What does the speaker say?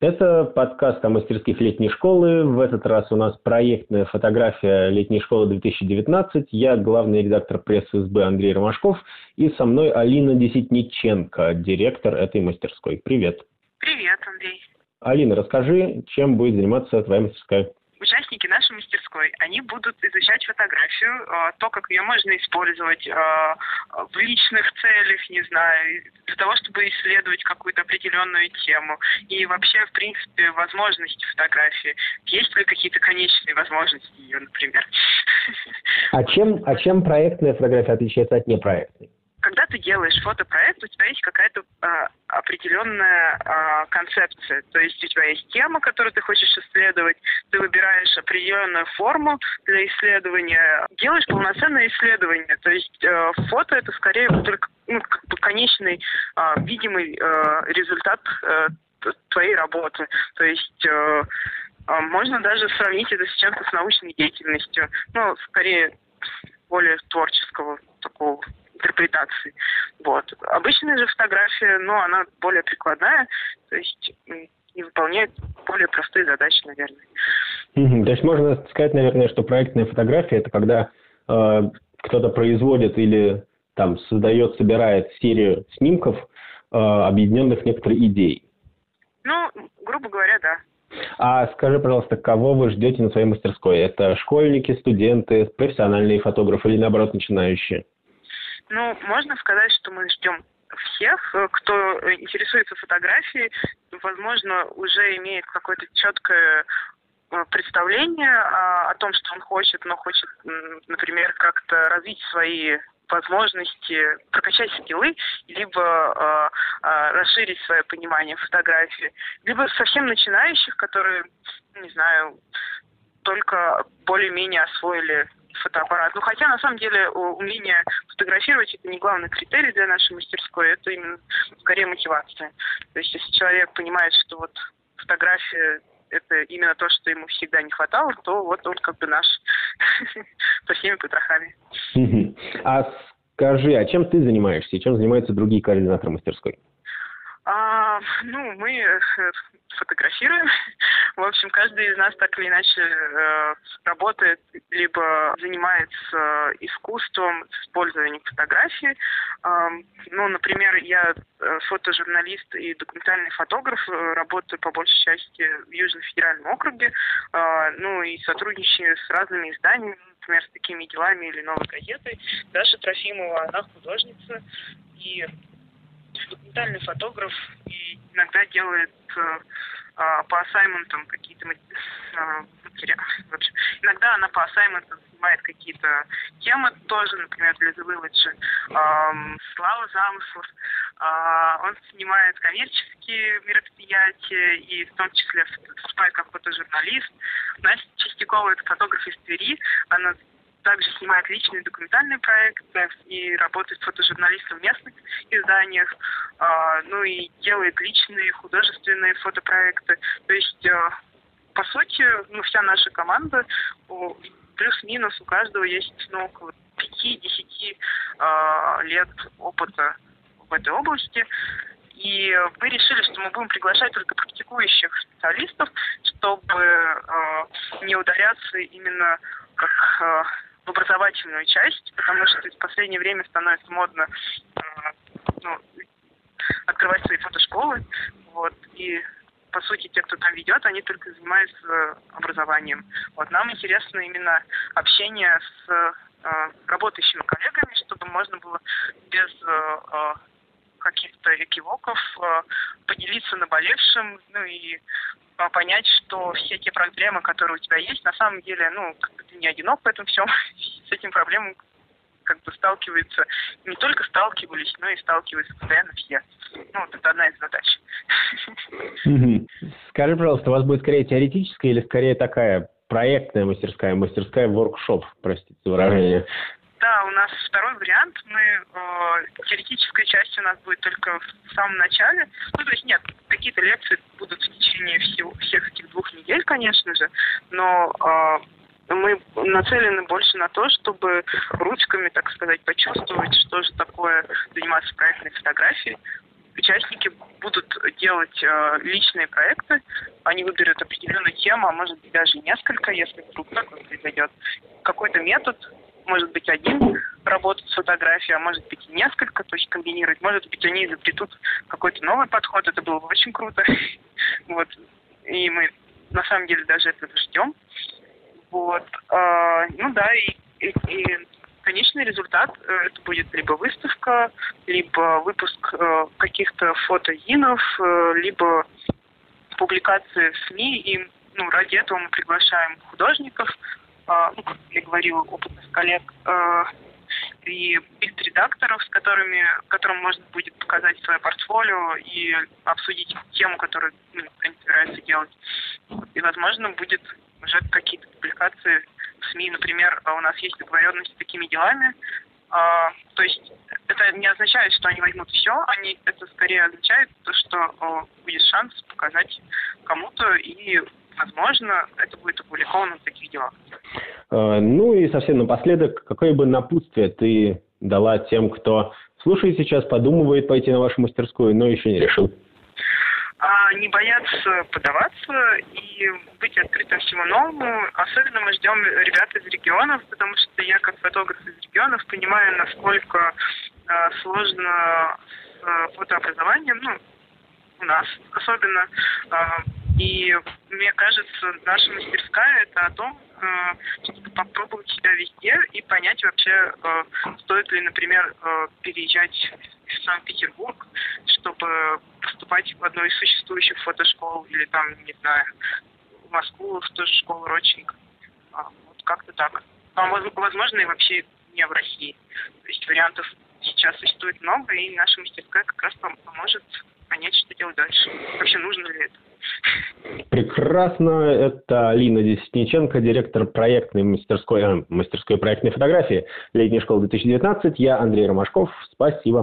Это подкаст о мастерских летней школы. В этот раз у нас проектная фотография летней школы 2019. Я главный редактор прессы СБ Андрей Ромашков. И со мной Алина Десятниченко, директор этой мастерской. Привет. Привет, Андрей. Алина, расскажи, чем будет заниматься твоя мастерская? Участники нашей мастерской, они будут изучать фотографию, э, то, как ее можно использовать э, в личных целях, не знаю, для того, чтобы исследовать какую-то определенную тему. И вообще, в принципе, возможности фотографии. Есть ли какие-то конечные возможности ее, например? А чем, а чем проектная фотография отличается от непроектной? Когда ты делаешь фотопроект, у тебя есть какая-то э, определенная э, концепция. То есть у тебя есть тема, которую ты хочешь исследовать, ты выбираешь определенную форму для исследования, делаешь полноценное исследование. То есть э, фото это скорее только ну, как бы конечный э, видимый э, результат э, твоей работы. То есть э, можно даже сравнить это с чем-то с научной деятельностью. Ну, скорее более творческого такого интерпретации. Вот. Обычная же фотография, ну, она более прикладная, то есть и выполняет более простые задачи, наверное. Mm-hmm. То есть можно сказать, наверное, что проектная фотография это когда э, кто-то производит или там создает, собирает серию снимков, э, объединенных некоторой идеей. Ну, грубо говоря, да. А скажи, пожалуйста, кого вы ждете на своей мастерской? Это школьники, студенты, профессиональные фотографы или наоборот начинающие? Ну, можно сказать, что мы ждем всех, э, кто интересуется фотографией, возможно, уже имеет какое-то четкое э, представление о, том, что он хочет, но хочет, например, как-то развить свои возможности прокачать скиллы, либо э, э, расширить свое понимание фотографии, либо совсем начинающих, которые, не знаю, только более-менее освоили фотоаппарат. Ну, хотя, на самом деле, умение фотографировать – это не главный критерий для нашей мастерской, это именно скорее мотивация. То есть, если человек понимает, что вот фотография это именно то, что ему всегда не хватало, то вот он как бы наш со всеми потрохами. А скажи, а чем ты занимаешься и чем занимаются другие координаторы мастерской? А, ну, мы э, фотографируем. В общем, каждый из нас так или иначе э, работает, либо занимается искусством с использованием фотографии. Э, ну, например, я э, фотожурналист и документальный фотограф, э, работаю по большей части в Южном федеральном округе, э, ну и сотрудничаю с разными изданиями, например, с такими делами или новой газетой. Даша Трофимова, она художница, и документальный фотограф и иногда делает э, э, по ассайментам какие-то э, материалы. Иногда она по ассайментам снимает какие-то темы тоже, например, для The Village. Эм, Слава замыслов. Э, он снимает коммерческие мероприятия и в том числе выступает как фотожурналист. Настя Чистякова – это фотограф из Твери. Она также снимает личные документальные проекты и работает фотожурналистом в местных изданиях, э, ну и делает личные художественные фотопроекты. То есть, э, по сути, ну, вся наша команда, плюс-минус у каждого есть ну, около 5-10 э, лет опыта в этой области. И мы решили, что мы будем приглашать только практикующих специалистов, чтобы э, не ударяться именно как э, образовательную часть, потому что в последнее время становится модно э, ну, открывать свои фотошколы. Вот, и по сути, те, кто там ведет, они только занимаются образованием. Вот нам интересно именно общение с э, работающими коллегами, чтобы можно было без э, каких-то экивоков э, поделиться наболевшим, ну и а, понять, что все те проблемы, которые у тебя есть, на самом деле, ну, не одинок в этом всем, с этим проблемами как бы сталкиваются, не только сталкивались, но и сталкиваются постоянно все. Ну, вот это одна из задач. Скажи, пожалуйста, у вас будет скорее теоретическая или скорее такая проектная мастерская, мастерская воркшоп, простите за выражение? Да, у нас второй вариант. Мы э, теоретическая часть у нас будет только в самом начале. Ну, то есть нет, какие-то лекции будут в течение всего, всех этих двух недель, конечно же, но э, мы нацелены больше на то, чтобы ручками, так сказать, почувствовать, что же такое заниматься проектной фотографией, участники будут делать э, личные проекты, они выберут определенную тему, а может быть даже несколько, если вдруг так произойдет. Какой-то метод, может быть один работать с фотографией, а может быть и несколько, то есть комбинировать. Может быть они изобретут какой-то новый подход, это было бы очень круто. Вот. И мы на самом деле даже этого ждем. Вот. А, ну да, и, и, и конечный результат э, это будет либо выставка, либо выпуск э, каких-то фотоинов, э, либо публикации в СМИ. И ну, ради этого мы приглашаем художников, а, ну, как я говорила, опытных коллег, и бильд-редакторов, с которыми, которым можно будет показать свое портфолио и обсудить тему, которую ну, они собираются делать. И, возможно, будет уже какие-то публикации в СМИ. Например, у нас есть договоренность с такими делами. А, то есть это не означает, что они возьмут все, они, это скорее означает то, что будет шанс показать кому-то и возможно, это будет опубликовано в таких делах. А, ну и совсем напоследок, какое бы напутствие ты дала тем, кто слушает сейчас, подумывает пойти на вашу мастерскую, но еще не решил? Не бояться подаваться и быть открытым всему новому. Особенно мы ждем ребят из регионов, потому что я как фотограф из регионов понимаю, насколько а, сложно с а, фотообразованием, ну, у нас особенно. А, и мне кажется, наша мастерская это о том, чтобы попробовать себя везде и понять вообще, стоит ли, например, переезжать в Санкт-Петербург, чтобы поступать в одну из существующих фотошкол или там, не знаю, в Москву, в ту же школу Родченко. А, вот как-то так. А возможно, и вообще не в России. То есть вариантов сейчас существует много, и наша мастерская как раз поможет понять, что делать дальше. Вообще нужно ли это. Прекрасно. Это Алина Десниченко, директор проектной мастерской, э, мастерской проектной фотографии летней школы 2019. Я Андрей Ромашков. Спасибо.